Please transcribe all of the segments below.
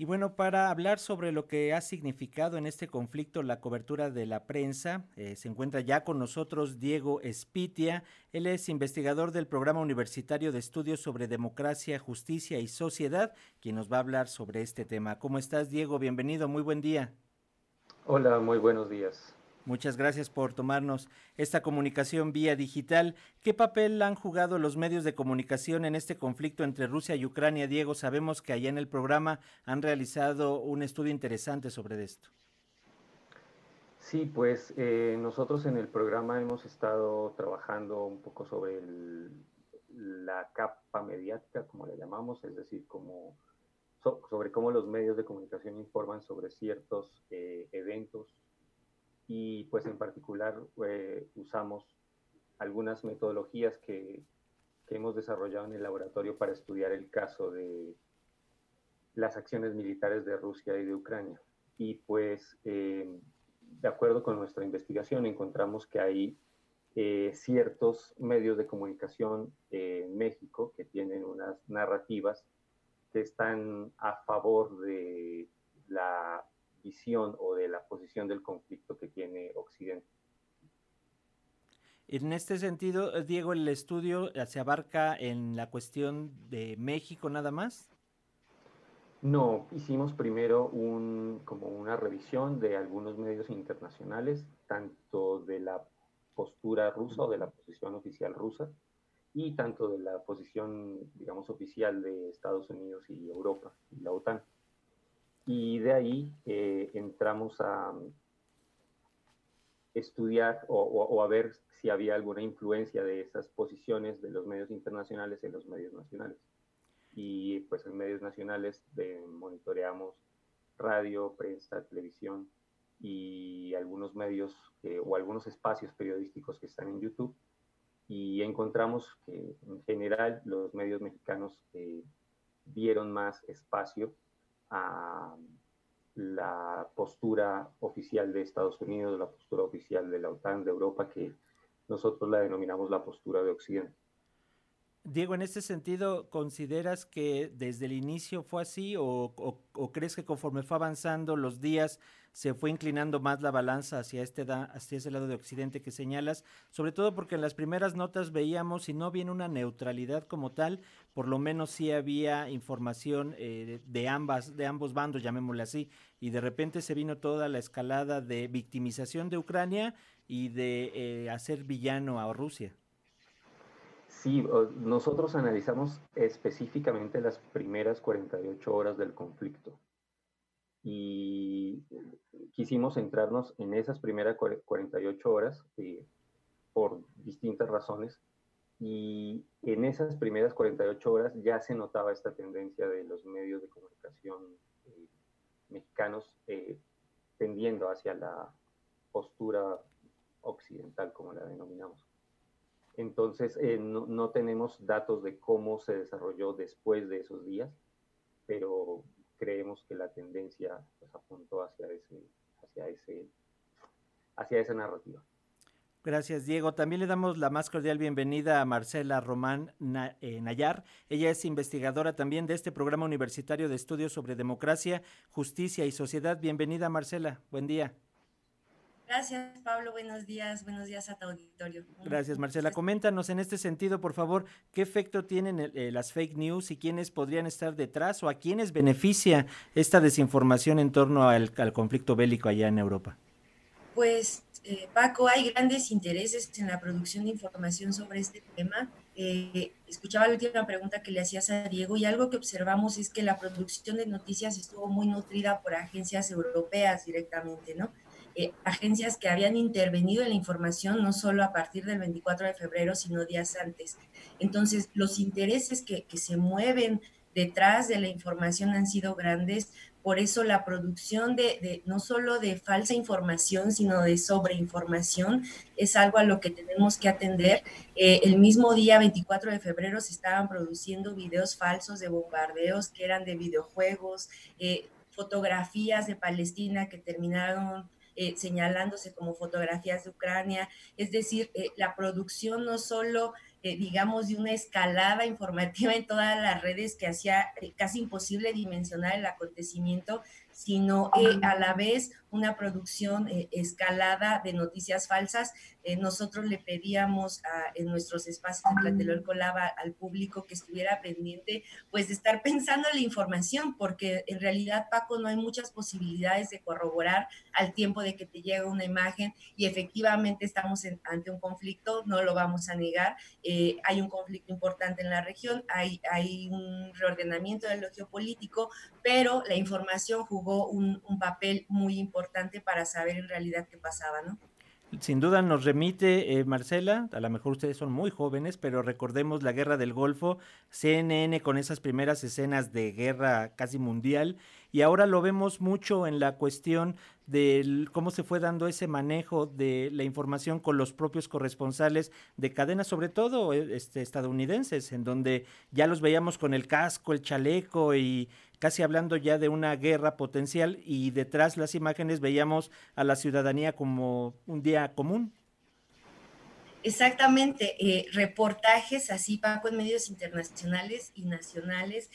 Y bueno, para hablar sobre lo que ha significado en este conflicto la cobertura de la prensa, eh, se encuentra ya con nosotros Diego Espitia. Él es investigador del Programa Universitario de Estudios sobre Democracia, Justicia y Sociedad, quien nos va a hablar sobre este tema. ¿Cómo estás, Diego? Bienvenido, muy buen día. Hola, muy buenos días. Muchas gracias por tomarnos esta comunicación vía digital. ¿Qué papel han jugado los medios de comunicación en este conflicto entre Rusia y Ucrania? Diego, sabemos que allá en el programa han realizado un estudio interesante sobre esto. Sí, pues eh, nosotros en el programa hemos estado trabajando un poco sobre la capa mediática, como le llamamos, es decir, sobre cómo los medios de comunicación informan sobre ciertos eh, eventos y pues en particular eh, usamos algunas metodologías que, que, hemos desarrollado en el laboratorio para estudiar el caso de las acciones militares de Rusia y de Ucrania. Y pues eh, de acuerdo con nuestra investigación encontramos que hay eh, ciertos medios de comunicación en México que tienen unas narrativas que están a favor de la visión o de la posición del conflicto que tiene Occidente. En este sentido, eh, Diego, ¿el estudio eh, se abarca en la cuestión de México nada más? No, hicimos primero un, como una revisión de algunos medios internacionales, tanto de la postura rusa o de la posición oficial rusa, y tanto de la posición, digamos, oficial de Estados Unidos y Europa y la OTAN. Y de ahí eh, entramos a estudiar o, a ver si había alguna influencia de esas posiciones de los medios internacionales en los medios nacionales. Y pues en medios nacionales monitoreamos radio, prensa, televisión y algunos medios o algunos espacios periodísticos que están en YouTube. Y encontramos que en general los medios mexicanos eh, dieron más espacio a la postura oficial de Estados Unidos, la postura oficial de la OTAN, de Europa, que nosotros la denominamos la postura de Occidente. Diego, en este sentido, ¿consideras que desde el inicio fue así o, crees que conforme fue avanzando los días se fue inclinando más la balanza hacia, este hacia ese lado de Occidente que señalas? Sobre todo porque en las primeras notas veíamos, si no bien una neutralidad como tal, por lo menos sí había información eh, de, ambas, de ambos bandos, llamémosle así, y de repente se vino toda la escalada de victimización de Ucrania y de eh, hacer villano a Rusia. Sí, nosotros analizamos específicamente las primeras 48 horas del conflicto y quisimos centrarnos en esas primeras 48 horas eh, por distintas razones y en esas primeras 48 horas ya se notaba esta tendencia de los medios de comunicación eh, mexicanos eh, tendiendo hacia la postura occidental, como la denominamos. Entonces, eh, no, tenemos datos de cómo se desarrolló después de esos días, pero creemos que la tendencia pues, apuntó hacia, ese, hacia, ese, hacia esa narrativa. Gracias, Diego. También le damos la más cordial bienvenida a Marcela Román eh, Nayar. Ella es investigadora también de este programa universitario de estudios sobre democracia, justicia y sociedad. Bienvenida, Marcela. Buen día. Gracias, Pablo. Buenos días. Buenos días a tu auditorio. Gracias, Marcela. Coméntanos en este sentido, por favor, qué efecto tienen eh, las fake news y quiénes podrían estar detrás o a quiénes beneficia esta desinformación en torno al, conflicto bélico allá en Europa. Pues, eh, Paco, hay grandes intereses en la producción de información sobre este tema. Eh, escuchaba la última pregunta que le hacías a Diego y algo que observamos es que la producción de noticias estuvo muy nutrida por agencias europeas directamente, ¿no? Eh, agencias que habían intervenido en la información no solo a partir del 24 de febrero, sino días antes. Entonces, los intereses que, se mueven detrás de la información han sido grandes, por eso la producción de, no solo de falsa información, sino de sobreinformación es algo a lo que tenemos que atender. Eh, el mismo día 24 de febrero se estaban produciendo videos falsos de bombardeos que eran de videojuegos, eh, fotografías de Palestina que terminaron eh, señalándose como fotografías de Ucrania. Es decir, eh, la producción no solo digamos, de una escalada informativa en todas las redes que hacía casi imposible dimensionar el acontecimiento sino eh, a la vez una producción eh, escalada de noticias falsas. Eh, nosotros le pedíamos en nuestros espacios en Tlatelolco Lava al público que estuviera pendiente, pues de estar pensando en la información, porque en realidad, Paco, no hay muchas posibilidades de corroborar al tiempo de que te llega una imagen y efectivamente estamos ante un conflicto, no lo vamos a negar. Hay un conflicto importante en la región, hay, hay un reordenamiento de lo geopolítico, pero la información jugó un, papel muy importante para saber en realidad qué pasaba, ¿no? Sin duda nos remite, eh, Marcela, a lo mejor ustedes son muy jóvenes, pero recordemos la guerra del Golfo, CNN con esas primeras escenas de guerra casi mundial, y ahora lo vemos mucho en la cuestión de cómo se fue dando ese manejo de la información con los propios corresponsales de cadenas, sobre todo eh, este, estadounidenses, en donde ya los veíamos con el casco, el chaleco y casi hablando ya de una guerra potencial y detrás las imágenes veíamos a la ciudadanía como un día común. Exactamente, eh, reportajes así, Paco, en medios internacionales y nacionales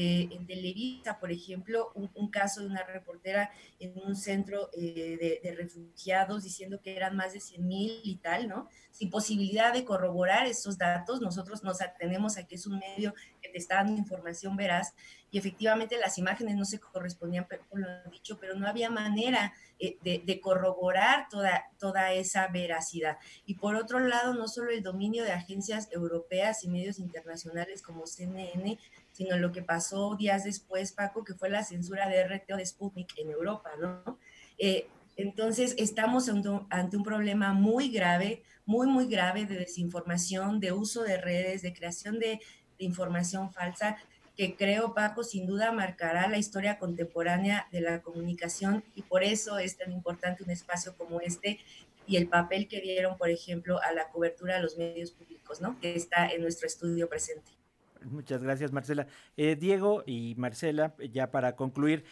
eh, en Televisa, por ejemplo, un, caso de una reportera en un centro eh, de, refugiados diciendo que eran más de 100 mil y tal, ¿no? Sin posibilidad de corroborar esos datos, nosotros nos atenemos a que es un medio que te está dando información veraz y efectivamente las imágenes no se correspondían con lo dicho, pero no había manera eh, de, de, corroborar toda, toda esa veracidad. Y por otro lado, no solo el dominio de agencias europeas y medios internacionales como CNN, sino lo que pasó días después, Paco, que fue la censura de RT o de Sputnik en Europa, ¿no? Eh, entonces, estamos ante un problema muy grave, muy, muy grave de desinformación, de uso de redes, de creación de, de información falsa, que creo, Paco, sin duda marcará la historia contemporánea de la comunicación y por eso es tan importante un espacio como este y el papel que dieron, por ejemplo, a la cobertura de los medios públicos, ¿no? Que está en nuestro estudio presente. Muchas gracias, Marcela. Eh, Diego y Marcela, ya para concluir,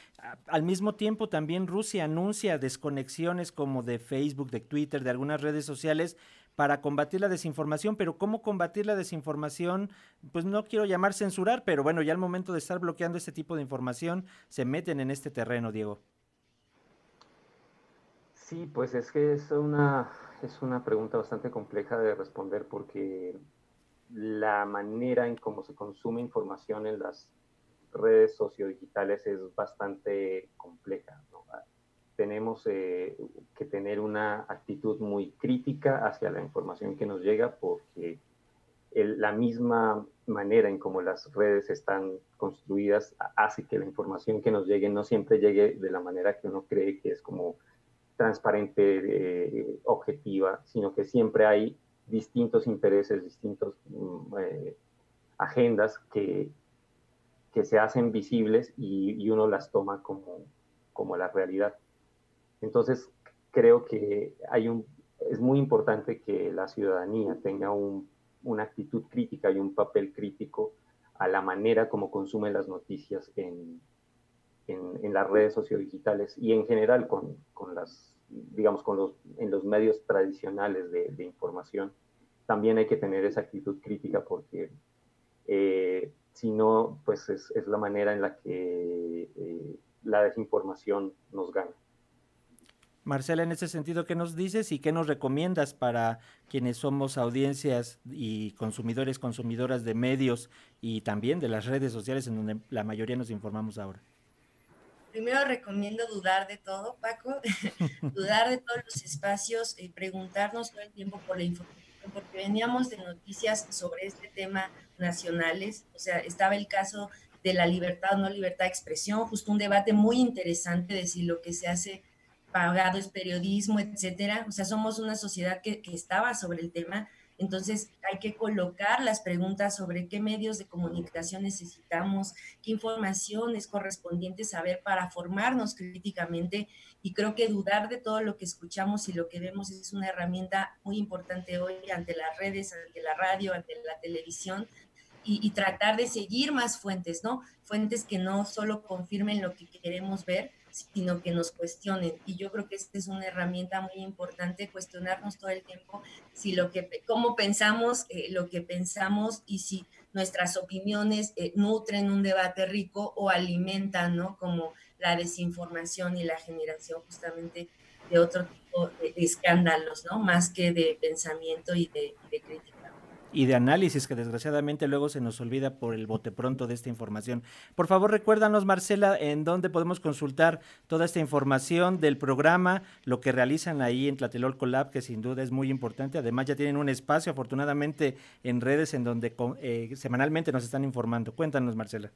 al mismo tiempo también Rusia anuncia desconexiones como de Facebook, de Twitter, de algunas redes sociales para combatir la desinformación, pero ¿cómo combatir la desinformación? Pues no quiero llamar censurar, pero bueno, ya al momento de estar bloqueando este tipo de información, se meten en este terreno, Diego. Sí, pues es que es una, es una pregunta bastante compleja de responder porque la manera en cómo se consume información en las redes sociodigitales es bastante compleja. Tenemos eh, que tener una actitud muy crítica hacia la información que nos llega porque la misma manera en cómo las redes están construidas hace que la información que nos llegue no siempre llegue de la manera que uno cree que es como transparente, eh, objetiva, sino que siempre hay distintos intereses, distintos mm, eh, agendas que, que se hacen visibles y, uno las toma como, como la realidad. Entonces, creo que hay un, es muy importante que la ciudadanía tenga una actitud crítica y un papel crítico a la manera como consume las noticias en, en, las redes sociodigitales y en general con, con las digamos, con los, en los medios tradicionales de, información, también hay que tener esa actitud crítica porque eh, si no, pues es, la manera en la que eh, la desinformación nos gana. Marcela, en ese sentido, ¿qué nos dices y qué nos recomiendas para quienes somos audiencias y consumidores, consumidoras de medios y también de las redes sociales en donde la mayoría nos informamos ahora? Primero recomiendo dudar de todo, Paco, dudar de todos los espacios, y preguntarnos todo el tiempo por la información, porque veníamos de noticias sobre este tema nacionales, o sea, estaba el caso de la libertad o no libertad de expresión, justo un debate muy interesante de si lo que se hace pagado es periodismo, etcétera. O sea, somos una sociedad que estaba sobre el tema, entonces hay que colocar las preguntas sobre qué medios de comunicación necesitamos, qué información es correspondiente saber para formarnos críticamente y creo que dudar de todo lo que escuchamos y lo que vemos es una herramienta muy importante hoy ante las redes, ante la radio, ante la televisión y, tratar de seguir más fuentes, ¿no? Fuentes que no solo confirmen lo que queremos ver, sino que nos cuestionen. Y yo creo que esta es una herramienta muy importante, cuestionarnos todo el tiempo si lo que, cómo pensamos, eh, lo que pensamos y si nuestras opiniones eh, nutren un debate rico o alimentan, ¿no? Como la desinformación y la generación justamente de otro tipo de, escándalos, ¿no? Más que de pensamiento y de, crítica y de análisis que desgraciadamente luego se nos olvida por el bote pronto de esta información. Por favor, recuérdanos, Marcela, en dónde podemos consultar toda esta información del programa, lo que realizan ahí en Tlatelolco Lab, que sin duda es muy importante. Además, ya tienen un espacio, afortunadamente, en redes en donde eh, semanalmente nos están informando. Cuéntanos, Marcela.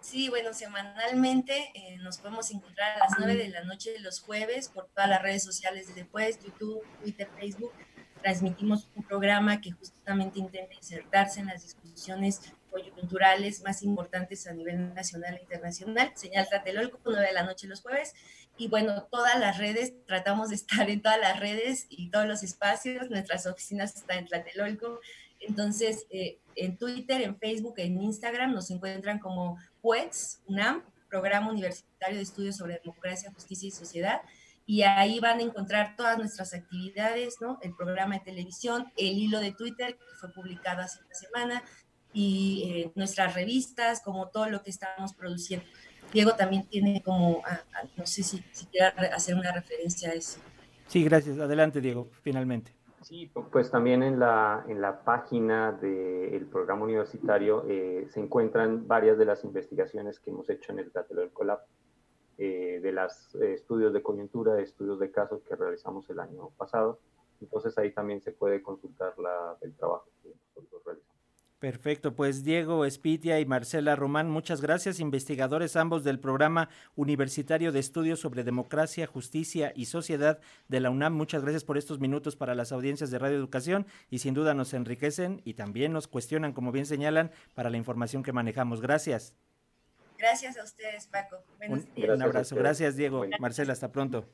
Sí, bueno, semanalmente eh, nos podemos encontrar a las 9 de la noche de los jueves por todas las redes sociales de Después, YouTube, Twitter, Facebook transmitimos un programa que justamente intenta insertarse en las discusiones coyunturales más importantes a nivel nacional e internacional. Señal Tlatelolco, 9 de la noche los jueves. Y bueno, todas las redes, tratamos de estar en todas las redes y todos los espacios. Nuestras oficinas están en Tlatelolco. Entonces, eh, en Twitter, en Facebook, en Instagram nos encuentran como PUETS, UNAM, Programa Universitario de Estudios sobre Democracia, Justicia y Sociedad y ahí van a encontrar todas nuestras actividades, ¿no? El programa de televisión, el hilo de Twitter que fue publicado hace una semana y eh, nuestras revistas, como todo lo que estamos produciendo. Diego también tiene como, no sé si, si quiera hacer una referencia a eso. Sí, gracias. Adelante, Diego, finalmente. Sí, pues también en la, en la página del programa universitario eh, se encuentran varias de las investigaciones que hemos hecho en el del Colab eh, de los eh, estudios de coyuntura, estudios de casos que realizamos el año pasado. Entonces ahí también se puede consultar la, el trabajo que nosotros realizamos. Perfecto, pues Diego Espitia y Marcela Román, muchas gracias, investigadores ambos del programa universitario de estudios sobre democracia, justicia y sociedad de la UNAM. Muchas gracias por estos minutos para las audiencias de Radio Educación y sin duda nos enriquecen y también nos cuestionan, como bien señalan, para la información que manejamos. Gracias. Gracias a ustedes, Paco. un, abrazo. Gracias, Diego. Marcela, hasta pronto.